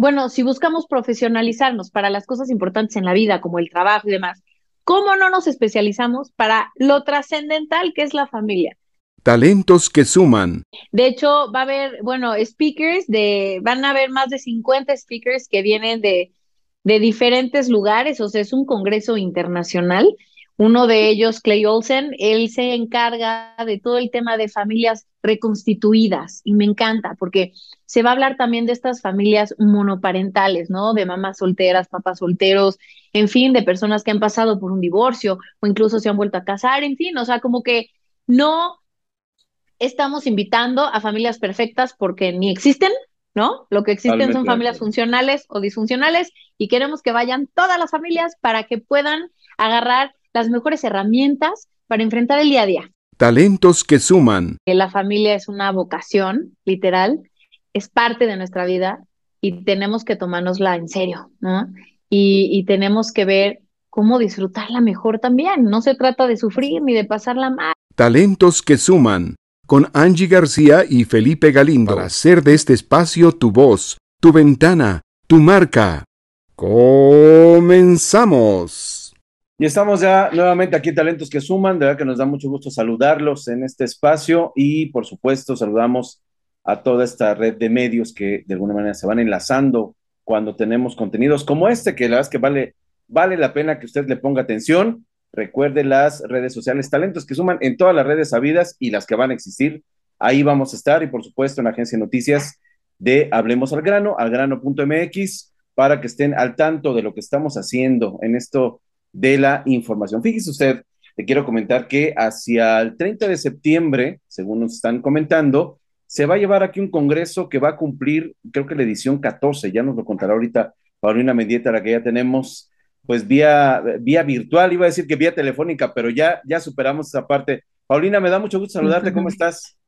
bueno, si buscamos profesionalizarnos para las cosas importantes en la vida, como el trabajo y demás, ¿cómo no nos especializamos para lo trascendental que es la familia? Talentos que suman. De hecho, va a haber, bueno, speakers de, van a haber más de 50 speakers que vienen de, de diferentes lugares, o sea, es un congreso internacional. Uno de ellos, Clay Olsen, él se encarga de todo el tema de familias reconstituidas y me encanta porque se va a hablar también de estas familias monoparentales, ¿no? De mamás solteras, papás solteros, en fin, de personas que han pasado por un divorcio o incluso se han vuelto a casar, en fin, o sea, como que no estamos invitando a familias perfectas porque ni existen, ¿no? Lo que existen son familias funcionales o disfuncionales y queremos que vayan todas las familias para que puedan agarrar las mejores herramientas para enfrentar el día a día. Talentos que suman. La familia es una vocación, literal, es parte de nuestra vida y tenemos que tomárnosla en serio, ¿no? Y, y tenemos que ver cómo disfrutarla mejor también. No se trata de sufrir ni de pasarla mal. Talentos que suman con Angie García y Felipe Galindo para hacer de este espacio tu voz, tu ventana, tu marca. Comenzamos. Y estamos ya nuevamente aquí Talentos que Suman, de verdad que nos da mucho gusto saludarlos en este espacio y por supuesto saludamos a toda esta red de medios que de alguna manera se van enlazando cuando tenemos contenidos como este, que la verdad es que vale, vale la pena que usted le ponga atención Recuerde las redes sociales, talentos que suman en todas las redes sabidas y las que van a existir. Ahí vamos a estar y por supuesto en la agencia de noticias de Hablemos al grano, algrano.mx, para que estén al tanto de lo que estamos haciendo en esto de la información. Fíjese usted, le quiero comentar que hacia el 30 de septiembre, según nos están comentando, se va a llevar aquí un congreso que va a cumplir, creo que la edición 14, ya nos lo contará ahorita Paulina Mendieta, la que ya tenemos pues vía, vía virtual, iba a decir que vía telefónica, pero ya, ya superamos esa parte. Paulina, me da mucho gusto saludarte, ¿cómo estás?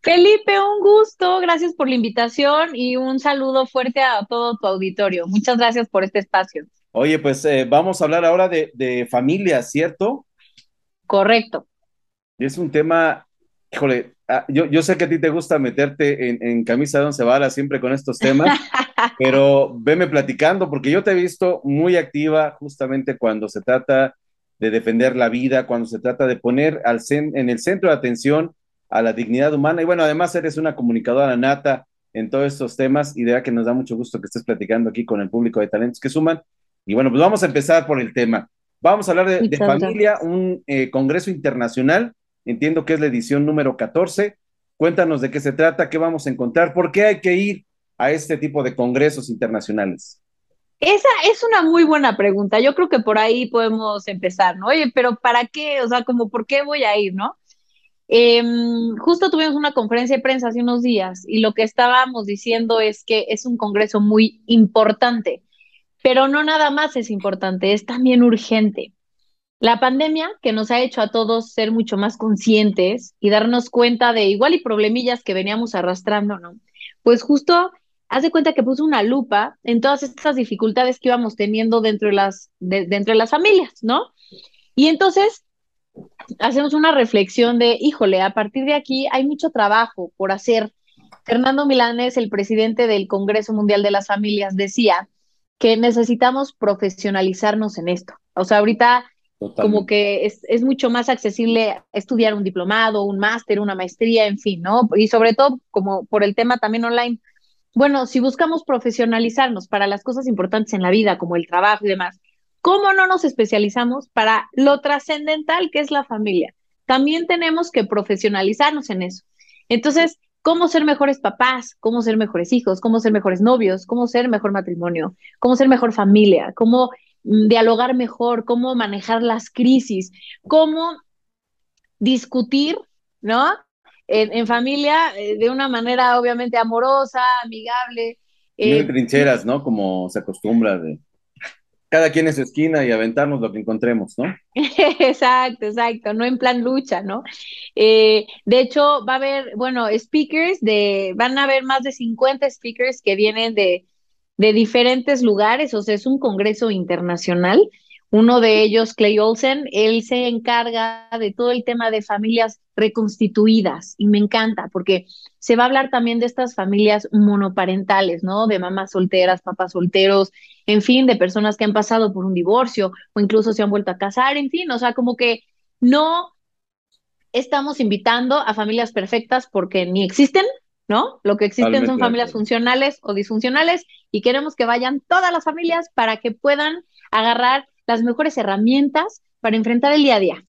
Felipe, un gusto, gracias por la invitación y un saludo fuerte a todo tu auditorio. Muchas gracias por este espacio. Oye, pues eh, vamos a hablar ahora de, de familia, ¿cierto? Correcto. Es un tema, híjole, yo, yo, sé que a ti te gusta meterte en, en camisa de once varas siempre con estos temas, pero veme platicando, porque yo te he visto muy activa justamente cuando se trata de defender la vida, cuando se trata de poner al en el centro de atención a la dignidad humana. Y bueno, además eres una comunicadora nata en todos estos temas y de verdad que nos da mucho gusto que estés platicando aquí con el público de talentos que suman. Y bueno, pues vamos a empezar por el tema. Vamos a hablar de, familia, un eh, congreso internacional Entiendo que es la edición número 14. Cuéntanos de qué se trata, qué vamos a encontrar, por qué hay que ir a este tipo de congresos internacionales. Esa es una muy buena pregunta. Yo creo que por ahí podemos empezar, ¿no? Oye, pero ¿para qué? O sea, como, ¿por qué voy a ir, no? Em, justo tuvimos una conferencia de prensa hace unos días y lo que estábamos diciendo es que es un congreso muy importante, pero no nada más es importante, es también urgente. La pandemia que nos ha hecho a todos ser mucho más conscientes y darnos cuenta de igual y problemillas que veníamos arrastrando, ¿no? Pues justo hace cuenta que puso una lupa en todas estas dificultades que íbamos teniendo dentro de las, dentro de las familias, ¿no? Y entonces hacemos una reflexión de, híjole, a partir de aquí hay mucho trabajo por hacer. Fernando Milanes, el presidente del Congreso Mundial de las Familias, decía que necesitamos profesionalizarnos en esto. O sea, ahorita como que es, es, mucho más accesible estudiar un diplomado, un máster, una maestría, en fin, ¿no? Y sobre todo, como por el tema también online. Bueno, si buscamos profesionalizarnos para las cosas importantes en la vida, como el trabajo y demás, ¿cómo no nos especializamos para lo trascendental que es la familia? También tenemos que profesionalizarnos en eso. Entonces, ¿cómo ser mejores papás? ¿Cómo ser mejores hijos? ¿Cómo ser mejores novios? ¿Cómo ser mejor matrimonio? ¿Cómo ser mejor familia? ¿Cómo dialogar mejor, cómo manejar las crisis, cómo discutir, ¿no? En, familia eh, de una manera obviamente amorosa, amigable. Eh, trincheras, ¿no? Como se acostumbra de cada quien en su esquina y aventarnos lo que encontremos, ¿no? exacto, exacto, no en plan lucha, ¿no? Eh, de hecho, va a haber, bueno, speakers de, van a haber más de 50 speakers que vienen de, de diferentes lugares, o sea, es un congreso internacional. Uno de ellos, Clay Olsen, él se encarga de todo el tema de familias reconstituidas y me encanta porque se va a hablar también de estas familias monoparentales, ¿no? De mamás solteras, papás solteros, en fin, de personas que han pasado por un divorcio o incluso se han vuelto a casar, en fin, o sea, como que no estamos invitando a familias perfectas porque ni existen, ¿no? Lo que existen son familias funcionales o disfuncionales y queremos que vayan todas las familias para que puedan agarrar las mejores herramientas para enfrentar el día a día.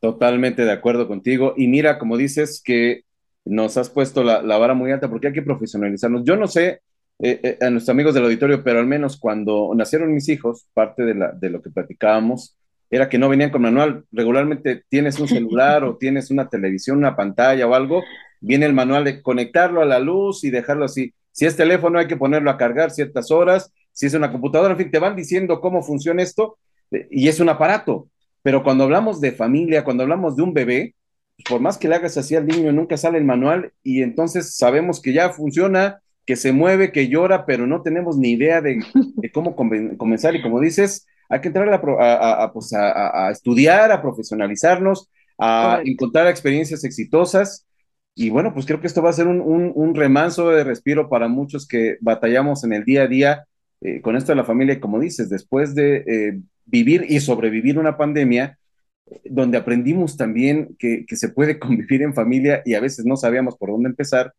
Totalmente de acuerdo contigo. Y mira, como dices, que nos has puesto la, vara muy alta porque hay que profesionalizarnos. Yo no sé eh, eh, a nuestros amigos del auditorio, pero al menos cuando nacieron mis hijos, parte de, la, de lo que platicábamos era que no venían con manual. Regularmente tienes un celular o tienes una televisión, una pantalla o algo, viene el manual de conectarlo a la luz y dejarlo así. Si es teléfono hay que ponerlo a cargar ciertas horas, si es una computadora, en fin, te van diciendo cómo funciona esto y es un aparato. Pero cuando hablamos de familia, cuando hablamos de un bebé, por más que le hagas así al niño, nunca sale el manual y entonces sabemos que ya funciona, que se mueve, que llora, pero no tenemos ni idea de, cómo comenzar. Y como dices, hay que entrar a, pues, estudiar, a profesionalizarnos, a encontrar experiencias exitosas. Y bueno, pues creo que esto va a ser un, remanso de respiro para muchos que batallamos en el día a día eh, con esto de la familia. como dices, después de eh, vivir y sobrevivir una pandemia, donde aprendimos también que, se puede convivir en familia y a veces no sabíamos por dónde empezar.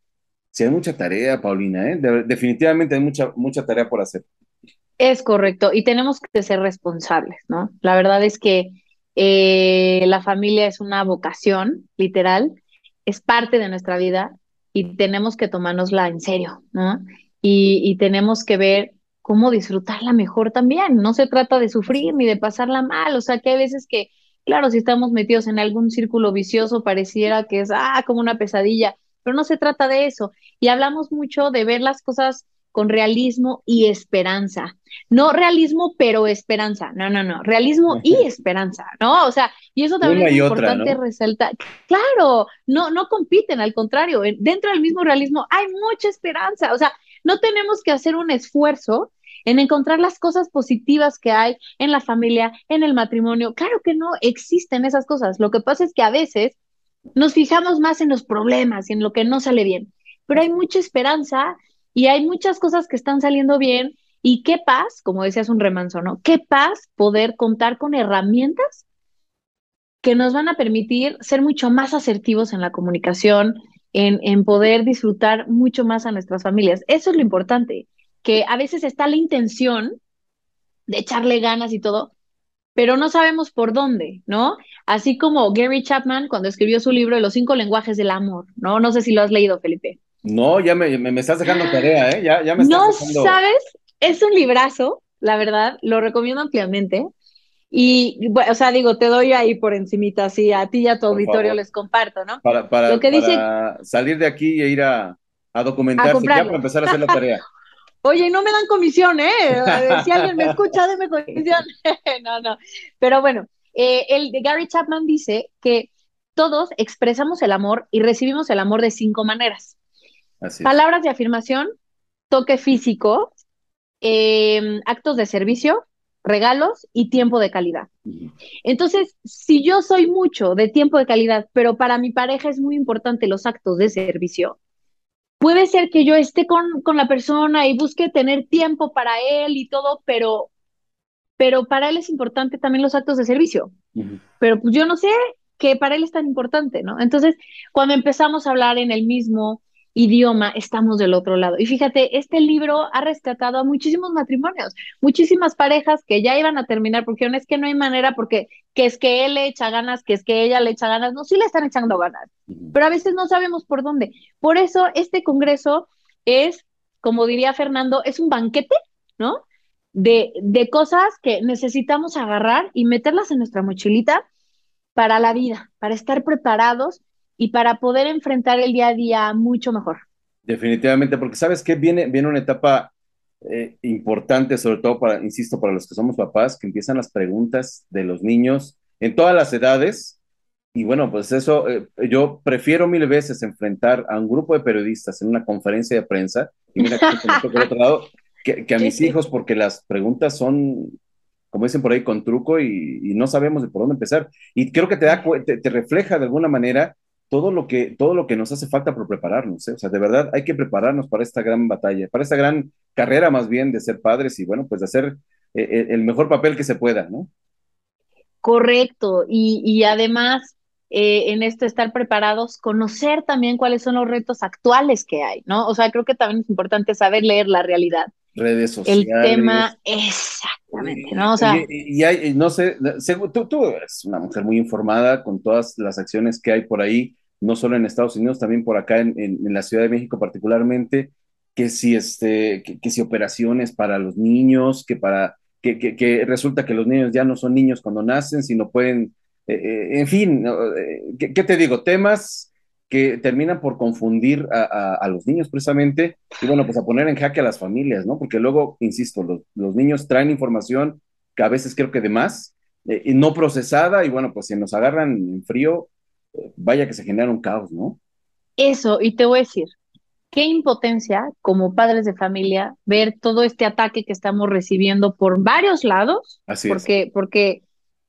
Sí, hay mucha tarea, Paulina, ¿eh? definitivamente hay mucha, mucha tarea por hacer. Es correcto, y tenemos que ser responsables, ¿no? La verdad es que eh, la familia es una vocación, literal, es parte de nuestra vida y tenemos que tomárnosla en serio, ¿no? Y, y tenemos que ver cómo disfrutarla mejor también. No se trata de sufrir ni de pasarla mal, o sea que hay veces que, claro, si estamos metidos en algún círculo vicioso, pareciera que es, ah, como una pesadilla, pero no se trata de eso. Y hablamos mucho de ver las cosas con realismo y esperanza. No realismo, pero esperanza. No, no, no. Realismo y esperanza, ¿no? O sea, y eso también es importante resaltar. Claro, no, no compiten, al contrario. Dentro del mismo realismo hay mucha esperanza. O sea, no tenemos que hacer un esfuerzo en encontrar las cosas positivas que hay en la familia, en el matrimonio. Claro que no existen esas cosas. Lo que pasa es que a veces nos fijamos más en los problemas y en lo que no sale bien, pero hay mucha esperanza y hay muchas cosas que están saliendo bien y qué paz, como decías un remanso, ¿no? Qué paz poder contar con herramientas que nos van a permitir ser mucho más asertivos en la comunicación, en, en poder disfrutar mucho más a nuestras familias. Eso es lo importante que a veces está la intención de echarle ganas y todo, pero no sabemos por dónde, ¿no? Así como Gary Chapman cuando escribió su libro de los cinco lenguajes del amor, ¿no? No sé si lo has leído, Felipe. No, ya me, me, estás dejando tarea, ¿eh? Ya, ya me estás No sabes, es un librazo, la verdad, lo recomiendo ampliamente. Y, bueno, o sea, digo, te doy ahí por encimita, así a ti y a tu auditorio les comparto, ¿no? Para, para, Lo que dice... salir de aquí e ir a, a documentarse, ya para empezar a hacer la tarea. Oye, no me dan comisión, ¿eh? Si alguien me escucha, déme comisión. no, no. Pero bueno, eh, el de Gary Chapman dice que todos expresamos el amor y recibimos el amor de cinco maneras. Palabras de afirmación, toque físico, em, actos de servicio, regalos y tiempo de calidad. Entonces, si yo soy mucho de tiempo de calidad, pero para mi pareja es muy importante los actos de servicio, puede ser que yo esté con, con, la persona y busque tener tiempo para él y todo, pero, pero para él es importante también los actos de servicio. Pero pues yo no sé que para él es tan importante, ¿no? Entonces, cuando empezamos a hablar en el mismo idioma, estamos del otro lado. Y fíjate, este libro ha rescatado a muchísimos matrimonios, muchísimas parejas que ya iban a terminar porque no es que no hay manera, porque que es que él le echa ganas, que es que ella le echa ganas, no, sí le están echando ganas, pero a veces no sabemos por dónde. Por eso este congreso es, como diría Fernando, es un banquete, ¿no? De, de cosas que necesitamos agarrar y meterlas en nuestra mochilita para la vida, para estar preparados y para poder enfrentar el día a día mucho mejor. Definitivamente, porque sabes que viene, viene una etapa eh, importante, sobre todo para, insisto, para los que somos papás, que empiezan las preguntas de los niños en todas las edades. Y bueno, pues eso, eh, yo prefiero mil veces enfrentar a un grupo de periodistas en una conferencia de prensa, y mira que, otro lado, que, a mis hijos, porque las preguntas son como dicen por ahí, con truco y, no sabemos de por dónde empezar. Y creo que te, da, te, refleja de alguna manera todo lo, que, todo lo que nos hace falta por prepararnos. ¿eh? O sea, de verdad hay que prepararnos para esta gran batalla, para esta gran carrera más bien de ser padres y bueno, pues de hacer eh, eh, el mejor papel que se pueda, ¿no? Correcto. Y, y además, en esto estar preparados, conocer también cuáles son los retos actuales que hay, ¿no? O sea, creo que también es importante saber leer la realidad redes sociales. El tema, exactamente, ¿no? O sea, y, hay, no sé, tú, tú eres una mujer muy informada con todas las acciones que hay por ahí, no solo en Estados Unidos, también por acá en, en, la Ciudad de México particularmente, que si, este, que, si operaciones para los niños, que para, que, que, resulta que los niños ya no son niños cuando nacen, sino pueden, eh, eh, en fin, eh, ¿qué te digo? Temas que terminan por confundir a, los niños precisamente y bueno, pues a poner en jaque a las familias, ¿no? Porque luego, insisto, los, niños traen información que a veces creo que de más, eh, y no procesada y bueno, pues si nos agarran en frío, eh, vaya que se genera un caos, ¿no? Eso, y te voy a decir, qué impotencia como padres de familia ver todo este ataque que estamos recibiendo por varios lados, Así porque, es. porque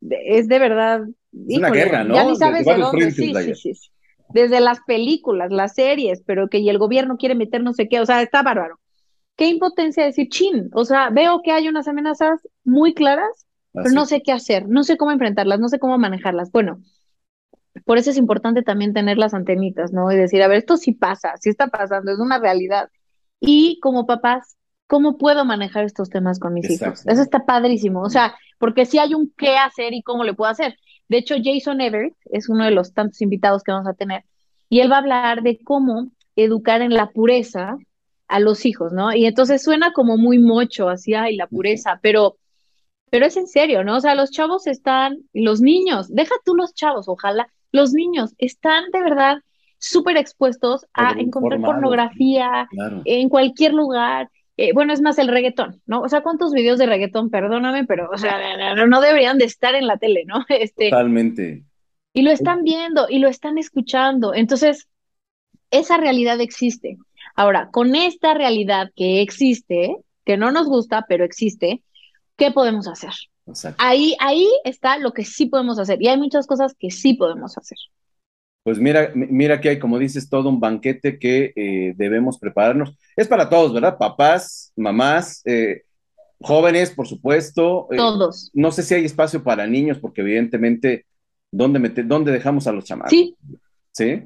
es de verdad... Es una guerra, ¿no? Ya ni sabes de, dónde, sí, sí, sí, sí desde las películas, las series, pero que y el gobierno quiere meter no sé qué, o sea, está bárbaro. Qué impotencia decir, chin, o sea, veo que hay unas amenazas muy claras, pero no sé qué hacer, no sé cómo enfrentarlas, no sé cómo manejarlas. Bueno, por eso es importante también tener las antenitas, ¿no? Y decir, a ver, esto sí pasa, sí está pasando, es una realidad. Y como papás, ¿cómo puedo manejar estos temas con mis hijos? Eso está padrísimo, o sea, porque si hay un qué hacer y cómo le puedo hacer. De hecho, Jason Everett es uno de los tantos invitados que vamos a tener y él va a hablar de cómo educar en la pureza a los hijos, ¿no? Y entonces suena como muy mocho, así, ay, la pureza, pero, pero es en serio, ¿no? O sea, los chavos están, los niños, deja tú los chavos, ojalá, los niños están de verdad súper expuestos a encontrar pornografía en cualquier lugar, eh, bueno, es más el reggaetón, ¿no? O sea, ¿cuántos videos de reggaetón? Perdóname, pero, o sea, no, deberían de estar en la tele, ¿no? Este, Totalmente. Y lo están viendo y lo están escuchando. Entonces, esa realidad existe. Ahora, con esta realidad que existe, que no nos gusta, pero existe, ¿qué podemos hacer? Ahí, ahí está lo que sí podemos hacer. Y hay muchas cosas que sí podemos hacer. Pues mira, mira que hay, como dices, todo un banquete que eh, debemos prepararnos. Es para todos, ¿verdad? Papás, mamás, eh, jóvenes, por supuesto. Eh, todos. No sé si hay espacio para niños, porque evidentemente, ¿dónde, ¿dónde dejamos a los chamacos? Sí. ¿Sí?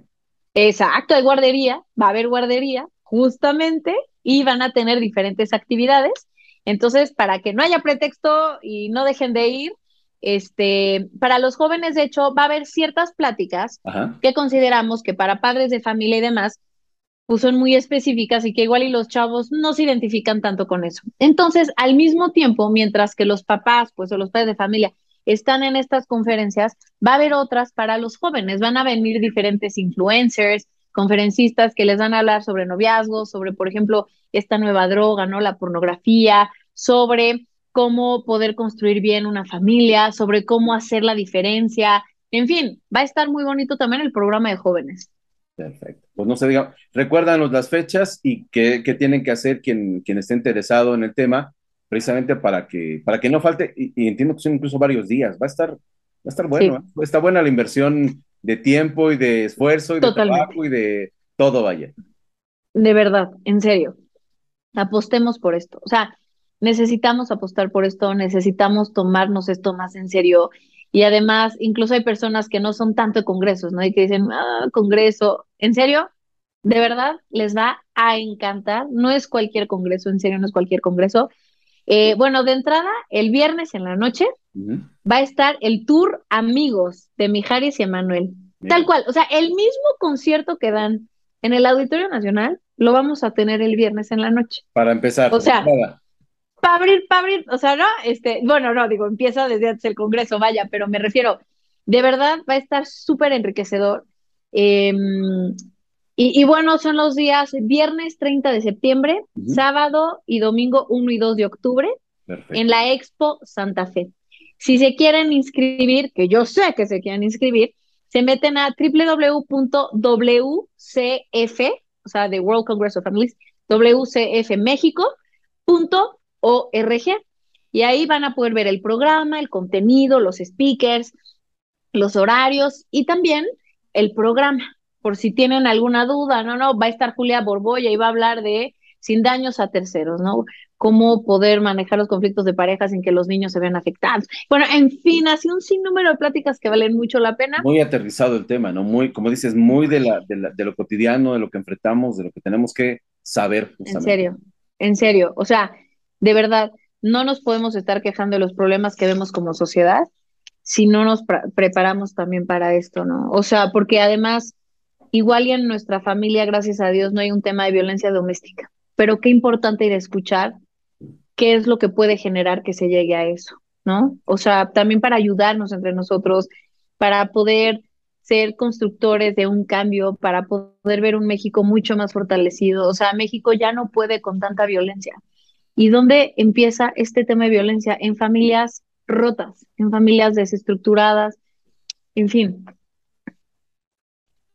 Exacto, hay guardería, va a haber guardería, justamente, y van a tener diferentes actividades. Entonces, para que no haya pretexto y no dejen de ir, este, para los jóvenes, de hecho, va a haber ciertas pláticas que consideramos que para padres de familia y demás, pues son muy específicas y que igual y los chavos no se identifican tanto con eso. Entonces, al mismo tiempo, mientras que los papás, pues o los padres de familia están en estas conferencias, va a haber otras para los jóvenes. Van a venir diferentes influencers, conferencistas que les van a hablar sobre noviazgos, sobre, por ejemplo, esta nueva droga, ¿no? La pornografía, sobre cómo poder construir bien una familia, sobre cómo hacer la diferencia. En fin, va a estar muy bonito también el programa de jóvenes. Perfecto. Pues no se diga, recuérdanos las fechas y qué, tienen que hacer quien, quien esté interesado en el tema, precisamente para que, para que no falte, y, entiendo que son incluso varios días, va a estar, va a estar bueno, ¿eh? está buena la inversión de tiempo y de esfuerzo y de trabajo y de todo, vaya. De verdad, en serio, apostemos por esto. O sea, necesitamos apostar por esto, necesitamos tomarnos esto más en serio. Y además, incluso hay personas que no son tanto de congresos, ¿no? Y que dicen, ah, congreso, ¿en serio? De verdad, les va a encantar. No es cualquier congreso, en serio, no es cualquier congreso. Eh, bueno, de entrada, el viernes en la noche va a estar el tour Amigos de Mijares y Emanuel. Tal cual, o sea, el mismo concierto que dan en el Auditorio Nacional, lo vamos a tener el viernes en la noche. Para empezar. O sea, para abrir, para abrir, o sea, no, este, bueno, no, digo, empieza desde antes el Congreso, vaya, pero me refiero, de verdad va a estar súper enriquecedor. Em, y, bueno, son los días viernes 30 de septiembre, sábado y domingo 1 y 2 de octubre en la Expo Santa Fe. Si se quieren inscribir, que yo sé que se quieren inscribir, se meten a www.wcf, o sea, de World Congress of Families, wcfmexico.com ORG. Y ahí van a poder ver el programa, el contenido, los speakers, los horarios y también el programa. Por si tienen alguna duda, no, no, va a estar Julia Borboya y va a hablar de sin daños a terceros, ¿no? Cómo poder manejar los conflictos de pareja sin que los niños se vean afectados. Bueno, en fin, así un sinnúmero de pláticas que valen mucho la pena. Muy aterrizado el tema, ¿no? Muy, como dices, muy de, la, de, la, de lo cotidiano, de lo que enfrentamos, de lo que tenemos que saber. Justamente. En serio, en serio. O sea, de verdad, no nos podemos estar quejando de los problemas que vemos como sociedad si no nos preparamos también para esto, ¿no? O sea, porque además, igual y en nuestra familia, gracias a Dios, no hay un tema de violencia doméstica, pero qué importante ir a escuchar qué es lo que puede generar que se llegue a eso, ¿no? O sea, también para ayudarnos entre nosotros, para poder ser constructores de un cambio, para poder ver un México mucho más fortalecido. O sea, México ya no puede con tanta violencia. ¿Y dónde empieza este tema de violencia? En familias rotas, en familias desestructuradas, en fin.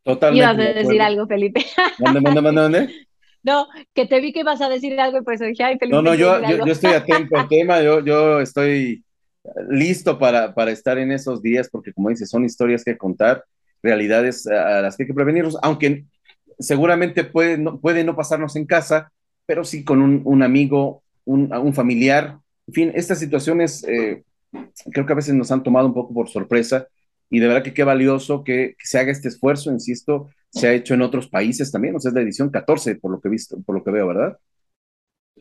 Totalmente. Ibas a decir algo, Felipe. ¿Dónde, dónde, dónde, dónde? No, que te vi que ibas a decir algo y pues dije, ay, Felipe. No, no, yo, yo, yo, estoy atento al tema, yo, yo estoy listo para, para estar en esos días, porque como dices, son historias que contar, realidades a las que hay que prevenirnos, aunque seguramente puede no, puede no pasarnos en casa, pero sí con un, un amigo, un, un, familiar. En fin, estas situaciones eh, creo que a veces nos han tomado un poco por sorpresa y de verdad que qué valioso que, que, se haga este esfuerzo, insisto, se ha hecho en otros países también, o sea, es la edición 14 por lo que visto, por lo que veo, ¿verdad?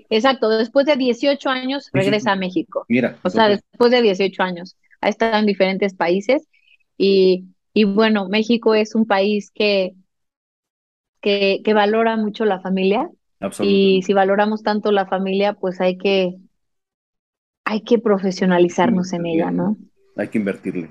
Exacto, después de 18 años regresa a México. Mira. O sea, después de 18 años. Ha estado en diferentes países y, y bueno, México es un país que, que, que valora mucho la familia. Y si valoramos tanto la familia, pues hay que, hay que profesionalizarnos en ella, ¿no? Hay que invertirle.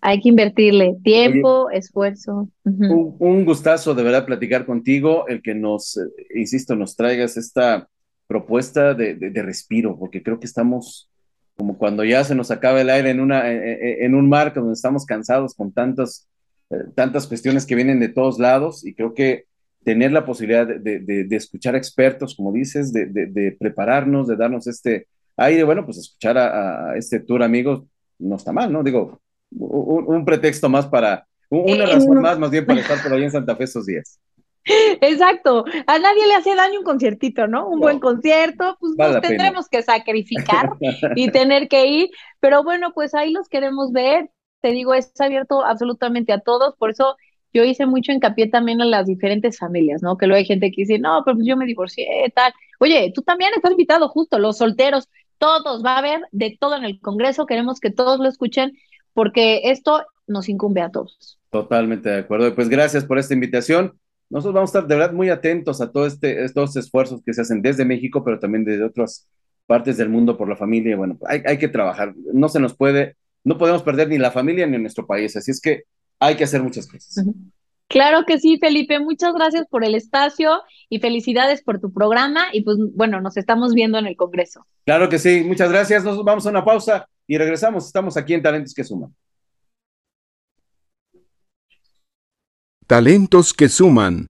Hay que invertirle tiempo, Oye, esfuerzo. Uh -huh. un, un, gustazo de verdad platicar contigo, el que nos, eh, insisto, nos traigas esta propuesta de, de, de, respiro, porque creo que estamos como cuando ya se nos acaba el aire en, una, en, en un mar donde estamos cansados con tantas, eh, tantas cuestiones que vienen de todos lados y creo que tener la posibilidad de, de escuchar expertos, como dices, de, prepararnos, de darnos este aire, bueno, pues escuchar a, a este tour, amigos, no está mal, ¿no? Digo, un, un pretexto más para, una eh, razón más, más bien para estar por ahí en Santa Fe estos días. Exacto, a nadie le hace daño un conciertito, ¿no? Un no. buen concierto, pues vale nos tendremos pena. que sacrificar y tener que ir, pero bueno, pues ahí los queremos ver, te digo, es abierto absolutamente a todos, por eso yo hice mucho hincapié también a las diferentes familias, ¿no? Que luego hay gente que dice, no, pero pues yo me divorcié, tal. Oye, tú también estás invitado, justo, los solteros, todos, va a haber de todo en el Congreso, queremos que todos lo escuchen, porque esto nos incumbe a todos. Totalmente de acuerdo. Pues gracias por esta invitación. Nosotros vamos a estar de verdad muy atentos a todo este, estos esfuerzos que se hacen desde México, pero también desde otras partes del mundo por la familia. Bueno, hay, hay que trabajar. No se nos puede, no podemos perder ni la familia ni nuestro país. Así es que hay que hacer muchas cosas. Claro que sí, Felipe. Muchas gracias por el espacio y felicidades por tu programa. Y pues bueno, nos estamos viendo en el Congreso. Claro que sí. Muchas gracias. Nos vamos a una pausa y regresamos. Estamos aquí en Talentos que Suman. Talentos que Suman